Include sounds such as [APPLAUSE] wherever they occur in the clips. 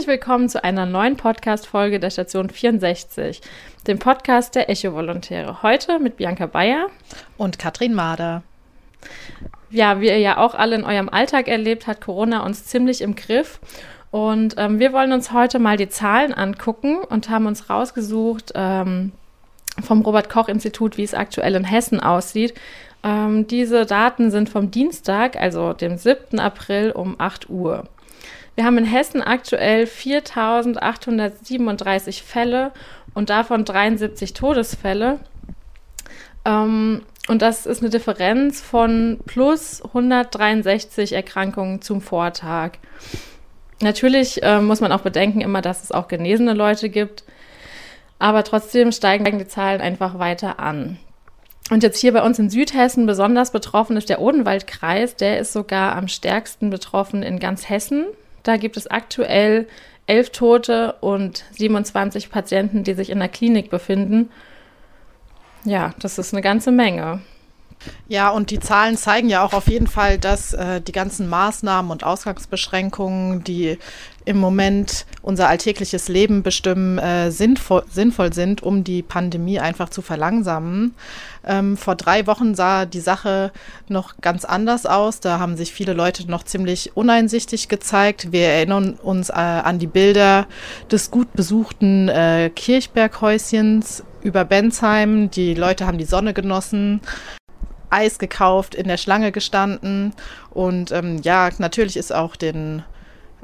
Herzlich willkommen zu einer neuen Podcast-Folge der Station 64, dem Podcast der Echo-Volontäre. Heute mit Bianca Bayer und Katrin Mader. Ja, wie ihr ja auch alle in eurem Alltag erlebt, hat Corona uns ziemlich im Griff. Und ähm, wir wollen uns heute mal die Zahlen angucken und haben uns rausgesucht ähm, vom Robert-Koch-Institut, wie es aktuell in Hessen aussieht. Ähm, diese Daten sind vom Dienstag, also dem 7. April um 8 Uhr. Wir haben in Hessen aktuell 4.837 Fälle und davon 73 Todesfälle. Ähm, und das ist eine Differenz von plus 163 Erkrankungen zum Vortag. Natürlich äh, muss man auch bedenken immer, dass es auch genesene Leute gibt. Aber trotzdem steigen die Zahlen einfach weiter an. Und jetzt hier bei uns in Südhessen besonders betroffen ist der Odenwaldkreis. Der ist sogar am stärksten betroffen in ganz Hessen. Da gibt es aktuell elf Tote und 27 Patienten, die sich in der Klinik befinden. Ja, das ist eine ganze Menge. Ja, und die Zahlen zeigen ja auch auf jeden Fall, dass äh, die ganzen Maßnahmen und Ausgangsbeschränkungen, die im Moment unser alltägliches Leben bestimmen, äh, sinnvoll, sinnvoll sind, um die Pandemie einfach zu verlangsamen. Ähm, vor drei Wochen sah die Sache noch ganz anders aus. Da haben sich viele Leute noch ziemlich uneinsichtig gezeigt. Wir erinnern uns äh, an die Bilder des gut besuchten äh, Kirchberghäuschens über Bensheim. Die Leute haben die Sonne genossen. Eis gekauft, in der Schlange gestanden. Und ähm, ja, natürlich ist auch den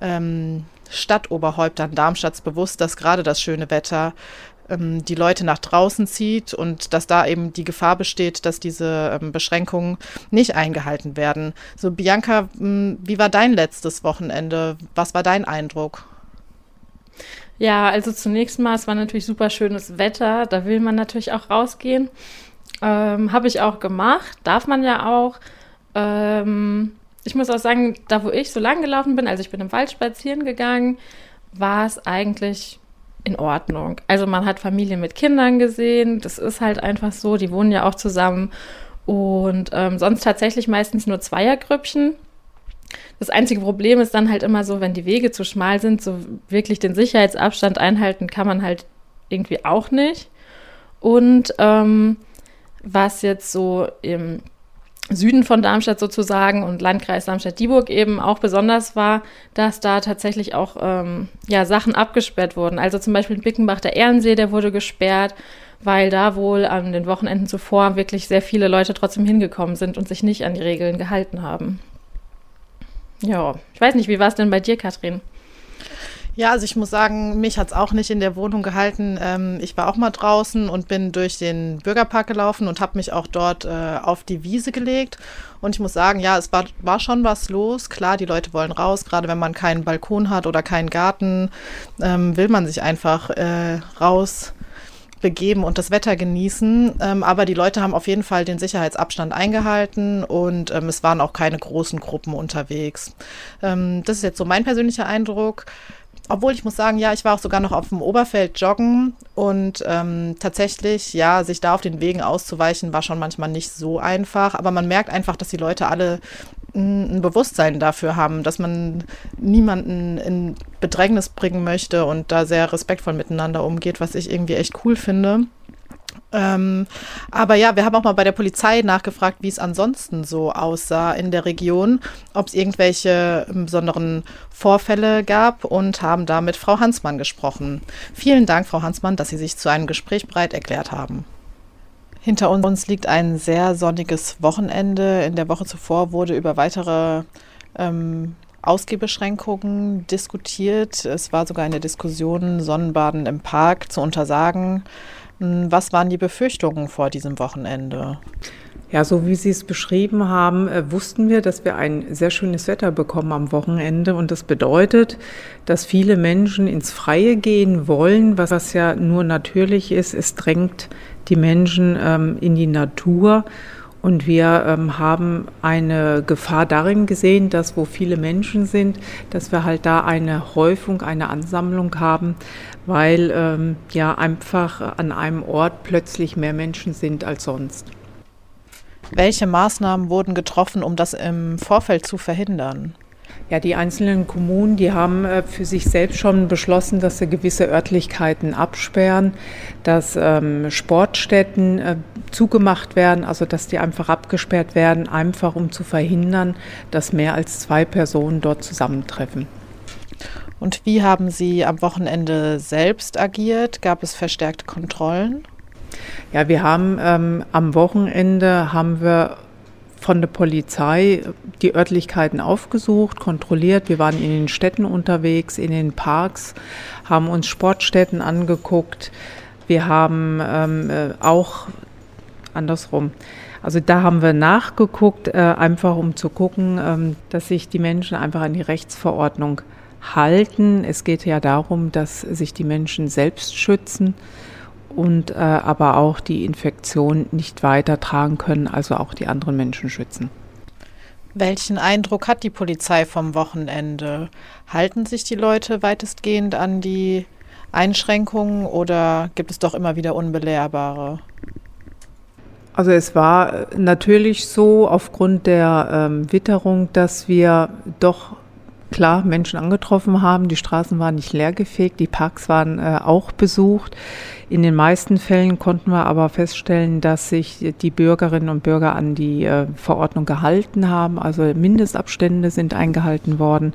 ähm, Stadtoberhäuptern Darmstadts bewusst, dass gerade das schöne Wetter ähm, die Leute nach draußen zieht und dass da eben die Gefahr besteht, dass diese ähm, Beschränkungen nicht eingehalten werden. So, Bianca, hm, wie war dein letztes Wochenende? Was war dein Eindruck? Ja, also zunächst mal, es war natürlich super schönes Wetter. Da will man natürlich auch rausgehen. Ähm, Habe ich auch gemacht, darf man ja auch. Ähm, ich muss auch sagen, da wo ich so lang gelaufen bin, also ich bin im Wald spazieren gegangen, war es eigentlich in Ordnung. Also man hat Familien mit Kindern gesehen, das ist halt einfach so, die wohnen ja auch zusammen und ähm, sonst tatsächlich meistens nur Zweiergrüppchen. Das einzige Problem ist dann halt immer so, wenn die Wege zu schmal sind, so wirklich den Sicherheitsabstand einhalten kann man halt irgendwie auch nicht. Und ähm, was jetzt so im Süden von Darmstadt sozusagen und Landkreis Darmstadt-Dieburg eben auch besonders war, dass da tatsächlich auch ähm, ja, Sachen abgesperrt wurden. Also zum Beispiel Bickenbach, der Ehrensee, der wurde gesperrt, weil da wohl an den Wochenenden zuvor wirklich sehr viele Leute trotzdem hingekommen sind und sich nicht an die Regeln gehalten haben. Ja, ich weiß nicht, wie war es denn bei dir, Katrin? Ja, also ich muss sagen, mich hat es auch nicht in der Wohnung gehalten. Ähm, ich war auch mal draußen und bin durch den Bürgerpark gelaufen und habe mich auch dort äh, auf die Wiese gelegt. Und ich muss sagen, ja, es war, war schon was los. Klar, die Leute wollen raus, gerade wenn man keinen Balkon hat oder keinen Garten, ähm, will man sich einfach äh, raus begeben und das Wetter genießen. Ähm, aber die Leute haben auf jeden Fall den Sicherheitsabstand eingehalten und ähm, es waren auch keine großen Gruppen unterwegs. Ähm, das ist jetzt so mein persönlicher Eindruck obwohl ich muss sagen, ja, ich war auch sogar noch auf dem Oberfeld joggen und ähm, tatsächlich, ja, sich da auf den Wegen auszuweichen, war schon manchmal nicht so einfach. Aber man merkt einfach, dass die Leute alle ein Bewusstsein dafür haben, dass man niemanden in Bedrängnis bringen möchte und da sehr respektvoll miteinander umgeht, was ich irgendwie echt cool finde. Ähm, aber ja, wir haben auch mal bei der Polizei nachgefragt, wie es ansonsten so aussah in der Region, ob es irgendwelche besonderen Vorfälle gab und haben da mit Frau Hansmann gesprochen. Vielen Dank, Frau Hansmann, dass Sie sich zu einem Gespräch bereit erklärt haben. Hinter uns liegt ein sehr sonniges Wochenende. In der Woche zuvor wurde über weitere ähm, Ausgehbeschränkungen diskutiert. Es war sogar eine Diskussion, Sonnenbaden im Park zu untersagen. Was waren die Befürchtungen vor diesem Wochenende? Ja, so wie Sie es beschrieben haben, äh, wussten wir, dass wir ein sehr schönes Wetter bekommen am Wochenende. Und das bedeutet, dass viele Menschen ins Freie gehen wollen, was ja nur natürlich ist. Es drängt die Menschen ähm, in die Natur. Und wir ähm, haben eine Gefahr darin gesehen, dass wo viele Menschen sind, dass wir halt da eine Häufung, eine Ansammlung haben, weil ähm, ja einfach an einem Ort plötzlich mehr Menschen sind als sonst. Welche Maßnahmen wurden getroffen, um das im Vorfeld zu verhindern? Ja, die einzelnen Kommunen, die haben äh, für sich selbst schon beschlossen, dass sie gewisse Örtlichkeiten absperren, dass ähm, Sportstätten äh, zugemacht werden, also dass die einfach abgesperrt werden, einfach um zu verhindern, dass mehr als zwei Personen dort zusammentreffen. Und wie haben Sie am Wochenende selbst agiert? Gab es verstärkte Kontrollen? Ja, wir haben ähm, am Wochenende haben wir von der Polizei die Örtlichkeiten aufgesucht, kontrolliert. Wir waren in den Städten unterwegs, in den Parks, haben uns Sportstätten angeguckt. Wir haben ähm, äh, auch andersrum. Also da haben wir nachgeguckt, äh, einfach um zu gucken, ähm, dass sich die Menschen einfach an die Rechtsverordnung halten. Es geht ja darum, dass sich die Menschen selbst schützen und äh, aber auch die Infektion nicht weitertragen können, also auch die anderen Menschen schützen. Welchen Eindruck hat die Polizei vom Wochenende? Halten sich die Leute weitestgehend an die Einschränkungen oder gibt es doch immer wieder unbelehrbare? Also es war natürlich so aufgrund der ähm, Witterung, dass wir doch klar Menschen angetroffen haben. Die Straßen waren nicht leergefegt, die Parks waren äh, auch besucht. In den meisten Fällen konnten wir aber feststellen, dass sich die Bürgerinnen und Bürger an die äh, Verordnung gehalten haben. Also Mindestabstände sind eingehalten worden.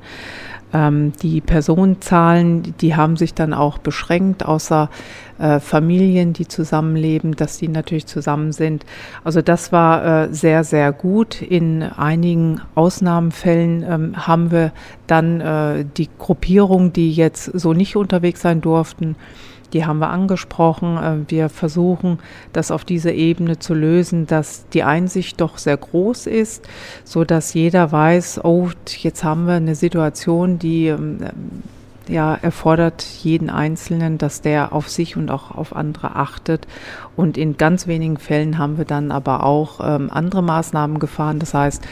Ähm, die Personenzahlen, die haben sich dann auch beschränkt, außer äh, Familien, die zusammenleben, dass die natürlich zusammen sind. Also das war äh, sehr, sehr gut. In einigen Ausnahmefällen ähm, haben wir dann die Gruppierung, die jetzt so nicht unterwegs sein durften, die haben wir angesprochen. Äh, wir versuchen, das auf dieser Ebene zu lösen, dass die Einsicht doch sehr groß ist, so dass jeder weiß, oh, jetzt haben wir eine Situation, die ähm, ja, erfordert jeden Einzelnen, dass der auf sich und auch auf andere achtet. Und in ganz wenigen Fällen haben wir dann aber auch ähm, andere Maßnahmen gefahren. Das heißt,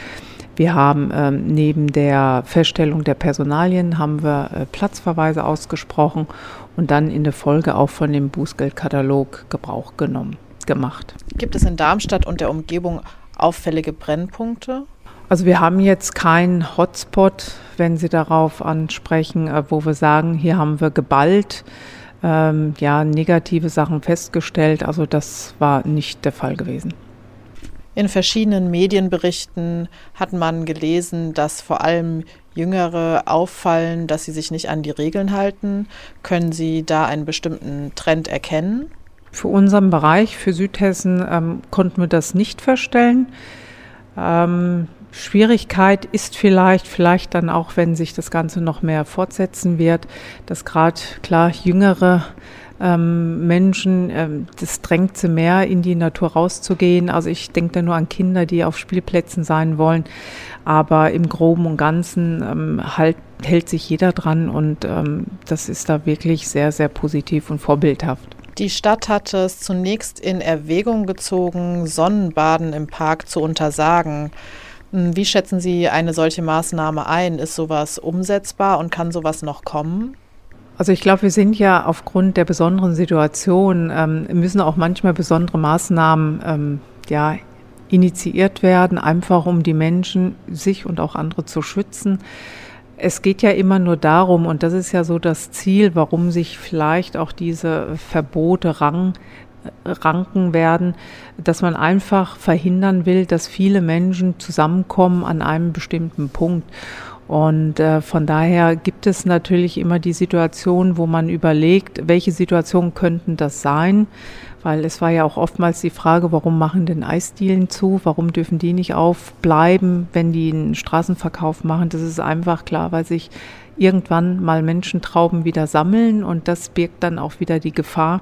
wir haben ähm, neben der Feststellung der Personalien haben wir äh, Platzverweise ausgesprochen und dann in der Folge auch von dem Bußgeldkatalog Gebrauch genommen, gemacht. Gibt es in Darmstadt und der Umgebung auffällige Brennpunkte? Also wir haben jetzt keinen Hotspot, wenn Sie darauf ansprechen, äh, wo wir sagen, hier haben wir geballt ähm, ja, negative Sachen festgestellt. Also das war nicht der Fall gewesen. In verschiedenen Medienberichten hat man gelesen, dass vor allem Jüngere auffallen, dass sie sich nicht an die Regeln halten. Können Sie da einen bestimmten Trend erkennen? Für unseren Bereich, für Südhessen, ähm, konnten wir das nicht feststellen. Ähm, Schwierigkeit ist vielleicht, vielleicht dann auch, wenn sich das Ganze noch mehr fortsetzen wird, dass gerade klar jüngere ähm, Menschen, ähm, das drängt sie mehr, in die Natur rauszugehen. Also ich denke da nur an Kinder, die auf Spielplätzen sein wollen. Aber im Groben und Ganzen ähm, halt, hält sich jeder dran und ähm, das ist da wirklich sehr, sehr positiv und vorbildhaft. Die Stadt hatte es zunächst in Erwägung gezogen, Sonnenbaden im Park zu untersagen. Hm, wie schätzen Sie eine solche Maßnahme ein? Ist sowas umsetzbar und kann sowas noch kommen? Also ich glaube, wir sind ja aufgrund der besonderen Situation, ähm, müssen auch manchmal besondere Maßnahmen ähm, ja, initiiert werden, einfach um die Menschen, sich und auch andere zu schützen. Es geht ja immer nur darum, und das ist ja so das Ziel, warum sich vielleicht auch diese Verbote rang, ranken werden, dass man einfach verhindern will, dass viele Menschen zusammenkommen an einem bestimmten Punkt. Und äh, von daher gibt es natürlich immer die Situation, wo man überlegt, welche Situationen könnten das sein? Weil es war ja auch oftmals die Frage, warum machen denn Eisdielen zu? Warum dürfen die nicht aufbleiben, wenn die einen Straßenverkauf machen? Das ist einfach klar, weil sich irgendwann mal Menschentrauben wieder sammeln und das birgt dann auch wieder die Gefahr.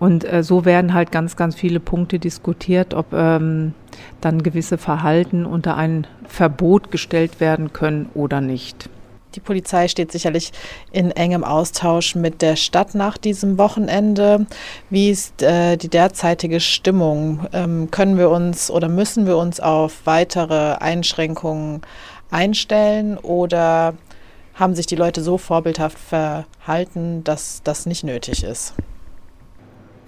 Und äh, so werden halt ganz, ganz viele Punkte diskutiert, ob ähm, dann gewisse Verhalten unter ein Verbot gestellt werden können oder nicht. Die Polizei steht sicherlich in engem Austausch mit der Stadt nach diesem Wochenende. Wie ist äh, die derzeitige Stimmung? Ähm, können wir uns oder müssen wir uns auf weitere Einschränkungen einstellen oder haben sich die Leute so vorbildhaft verhalten, dass das nicht nötig ist?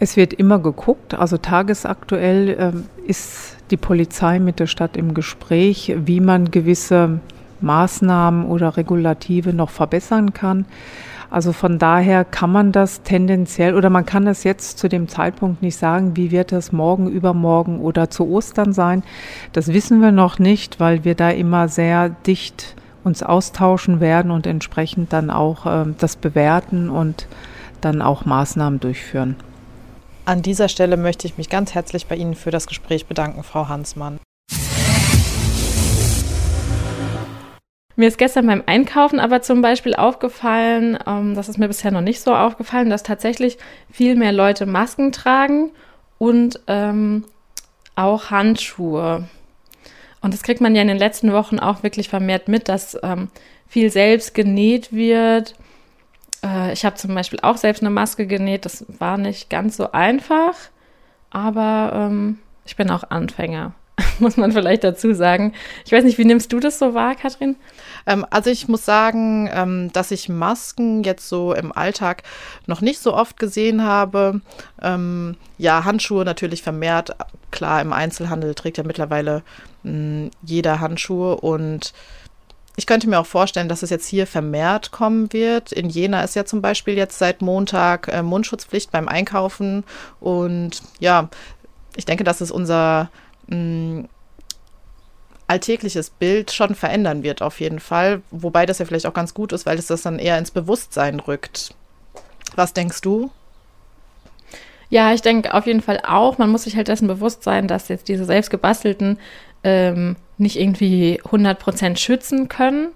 Es wird immer geguckt, also tagesaktuell äh, ist die Polizei mit der Stadt im Gespräch, wie man gewisse Maßnahmen oder Regulative noch verbessern kann. Also von daher kann man das tendenziell oder man kann das jetzt zu dem Zeitpunkt nicht sagen, wie wird das morgen, übermorgen oder zu Ostern sein. Das wissen wir noch nicht, weil wir da immer sehr dicht uns austauschen werden und entsprechend dann auch äh, das bewerten und dann auch Maßnahmen durchführen. An dieser Stelle möchte ich mich ganz herzlich bei Ihnen für das Gespräch bedanken, Frau Hansmann. Mir ist gestern beim Einkaufen aber zum Beispiel aufgefallen, ähm, das ist mir bisher noch nicht so aufgefallen, dass tatsächlich viel mehr Leute Masken tragen und ähm, auch Handschuhe. Und das kriegt man ja in den letzten Wochen auch wirklich vermehrt mit, dass ähm, viel selbst genäht wird. Äh, ich habe zum Beispiel auch selbst eine Maske genäht. Das war nicht ganz so einfach, aber ähm, ich bin auch Anfänger. [LAUGHS] muss man vielleicht dazu sagen. Ich weiß nicht, wie nimmst du das so wahr, Katrin? Ähm, also ich muss sagen, ähm, dass ich Masken jetzt so im Alltag noch nicht so oft gesehen habe. Ähm, ja, Handschuhe natürlich vermehrt. Klar, im Einzelhandel trägt ja mittlerweile mh, hm, jeder Handschuhe und ich könnte mir auch vorstellen, dass es jetzt hier vermehrt kommen wird. In Jena ist ja zum Beispiel jetzt seit Montag äh, Mundschutzpflicht beim Einkaufen. Und ja, ich denke, dass es unser mh, alltägliches Bild schon verändern wird, auf jeden Fall. Wobei das ja vielleicht auch ganz gut ist, weil es das dann eher ins Bewusstsein rückt. Was denkst du? Ja, ich denke auf jeden Fall auch. Man muss sich halt dessen bewusst sein, dass jetzt diese selbstgebastelten ähm, nicht irgendwie 100% schützen können.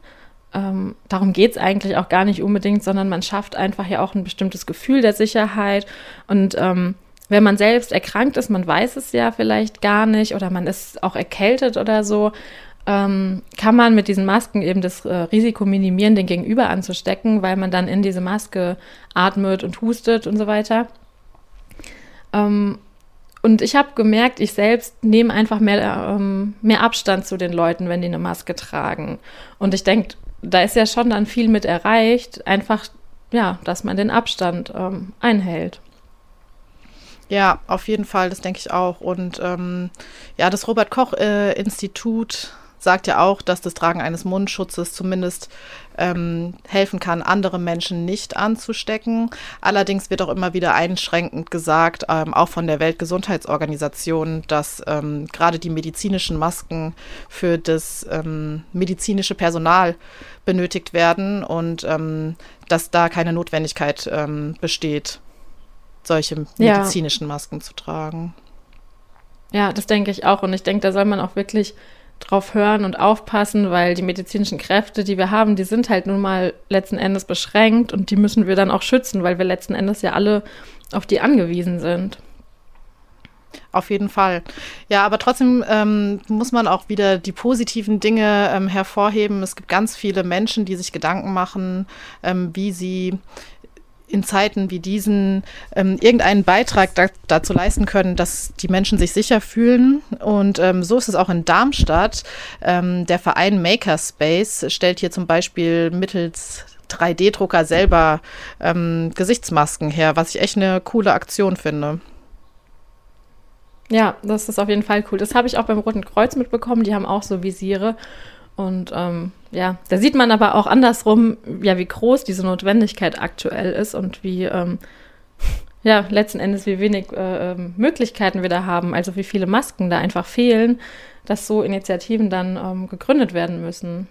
Ähm, darum geht es eigentlich auch gar nicht unbedingt, sondern man schafft einfach ja auch ein bestimmtes Gefühl der Sicherheit und ähm, wenn man selbst erkrankt ist, man weiß es ja vielleicht gar nicht oder man ist auch erkältet oder so, ähm, kann man mit diesen Masken eben das äh, Risiko minimieren, den Gegenüber anzustecken, weil man dann in diese Maske atmet und hustet und so weiter. Ähm, und ich habe gemerkt, ich selbst nehme einfach mehr, ähm, mehr Abstand zu den Leuten, wenn die eine Maske tragen. Und ich denke, da ist ja schon dann viel mit erreicht, einfach, ja, dass man den Abstand ähm, einhält. Ja, auf jeden Fall, das denke ich auch. Und ähm, ja, das Robert Koch äh, sagt ja auch, dass das Tragen eines Mundschutzes zumindest ähm, helfen kann, andere Menschen nicht anzustecken. Allerdings wird auch immer wieder einschränkend gesagt, ähm, auch von der Weltgesundheitsorganisation, dass ähm, gerade die medizinischen Masken für das ähm, medizinische Personal benötigt werden und ähm, dass da keine Notwendigkeit ähm, besteht solche medizinischen ja. Masken zu tragen. Ja, das denke ich auch. Und ich denke, da soll man auch wirklich drauf hören und aufpassen, weil die medizinischen Kräfte, die wir haben, die sind halt nun mal letzten Endes beschränkt und die müssen wir dann auch schützen, weil wir letzten Endes ja alle auf die angewiesen sind. Auf jeden Fall. Ja, aber trotzdem ähm, muss man auch wieder die positiven Dinge ähm, hervorheben. Es gibt ganz viele Menschen, die sich Gedanken machen, ähm, wie sie in Zeiten wie diesen ähm, irgendeinen Beitrag da, dazu leisten können, dass die Menschen sich sicher fühlen. Und ähm, so ist es auch in Darmstadt. Ähm, der Verein Makerspace stellt hier zum Beispiel mittels 3D-Drucker selber ähm, Gesichtsmasken her, was ich echt eine coole Aktion finde. Ja, das ist auf jeden Fall cool. Das habe ich auch beim Roten Kreuz mitbekommen. Die haben auch so Visiere. Und ähm, ja, da sieht man aber auch andersrum, ja, wie groß diese Notwendigkeit aktuell ist und wie, ähm, ja, letzten Endes, wie wenig äh, ähm, Möglichkeiten wir da haben, also wie viele Masken da einfach fehlen, dass so Initiativen dann ähm, gegründet werden müssen.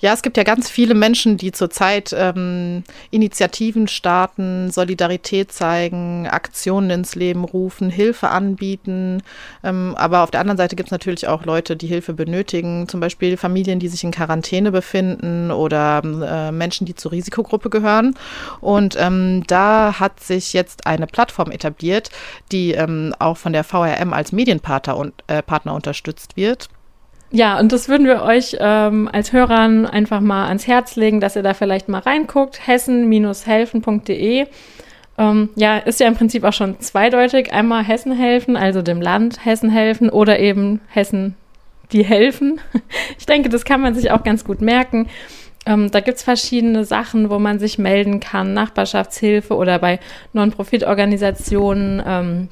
Ja, es gibt ja ganz viele Menschen, die zurzeit ähm, Initiativen starten, Solidarität zeigen, Aktionen ins Leben rufen, Hilfe anbieten. Ähm, aber auf der anderen Seite gibt es natürlich auch Leute, die Hilfe benötigen, zum Beispiel Familien, die sich in Quarantäne befinden oder äh, Menschen, die zur Risikogruppe gehören. Und ähm, da hat sich jetzt eine Plattform etabliert, die ähm, auch von der VRM als Medienpartner und, äh, Partner unterstützt wird. Ja, und das würden wir euch ähm, als Hörern einfach mal ans Herz legen, dass ihr da vielleicht mal reinguckt. hessen-helfen.de. Ähm, ja, ist ja im Prinzip auch schon zweideutig. Einmal Hessen helfen, also dem Land Hessen helfen oder eben Hessen, die helfen. [LAUGHS] Ich denke, das kann man sich auch ganz gut merken. Ähm, da gibt es verschiedene Sachen, wo man sich melden kann, Nachbarschaftshilfe oder bei Non-Profit-Organisationen. Ähm,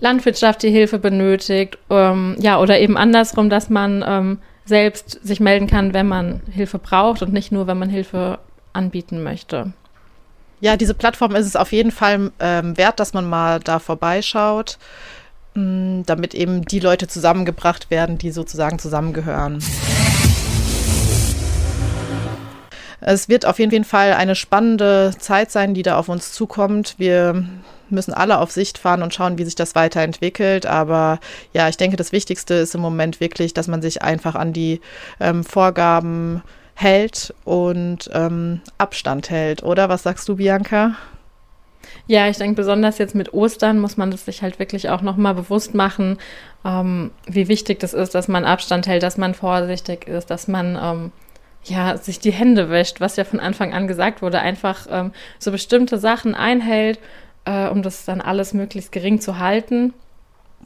Landwirtschaft die Hilfe benötigt, ähm, ja, oder eben andersrum, dass man ähm, selbst sich melden kann, wenn man Hilfe braucht und nicht nur, wenn man Hilfe anbieten möchte. Ja, diese Plattform ist es auf jeden Fall ähm, wert, dass man mal da vorbeischaut, mh, mm, damit eben die Leute zusammengebracht werden, die sozusagen zusammengehören. Es wird auf jeden Fall eine spannende Zeit sein, die da auf uns zukommt. Wir müssen alle auf Sicht fahren und schauen, wie sich das weiterentwickelt. Aber ja, ich denke, das Wichtigste ist im Moment wirklich, dass man sich einfach an die ähm, Vorgaben hält und ähm, Abstand hält. Oder was sagst du, Bianca? Ja, ich denke, besonders jetzt mit Ostern muss man das sich halt wirklich auch nochmal bewusst machen, ähm, wie wichtig das ist, dass man Abstand hält, dass man vorsichtig ist, dass man ähm, ja, sich die Hände wäscht, was ja von Anfang an gesagt wurde, einfach ähm, so bestimmte Sachen einhält, äh, um das dann alles möglichst gering zu halten.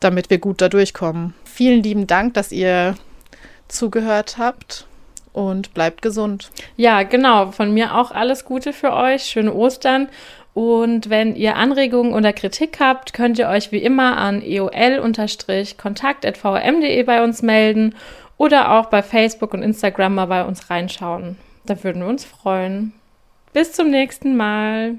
Damit wir gut da durchkommen. Vielen lieben Dank, dass ihr zugehört habt und bleibt gesund. Ja, genau. Von mir auch alles Gute für euch. Schöne Ostern. Und wenn ihr Anregungen oder Kritik habt, könnt ihr euch wie immer an eol-kontakt.vm.de bei uns melden oder auch bei Facebook und Instagram mal bei uns reinschauen. Da würden wir uns freuen. Bis zum nächsten Mal.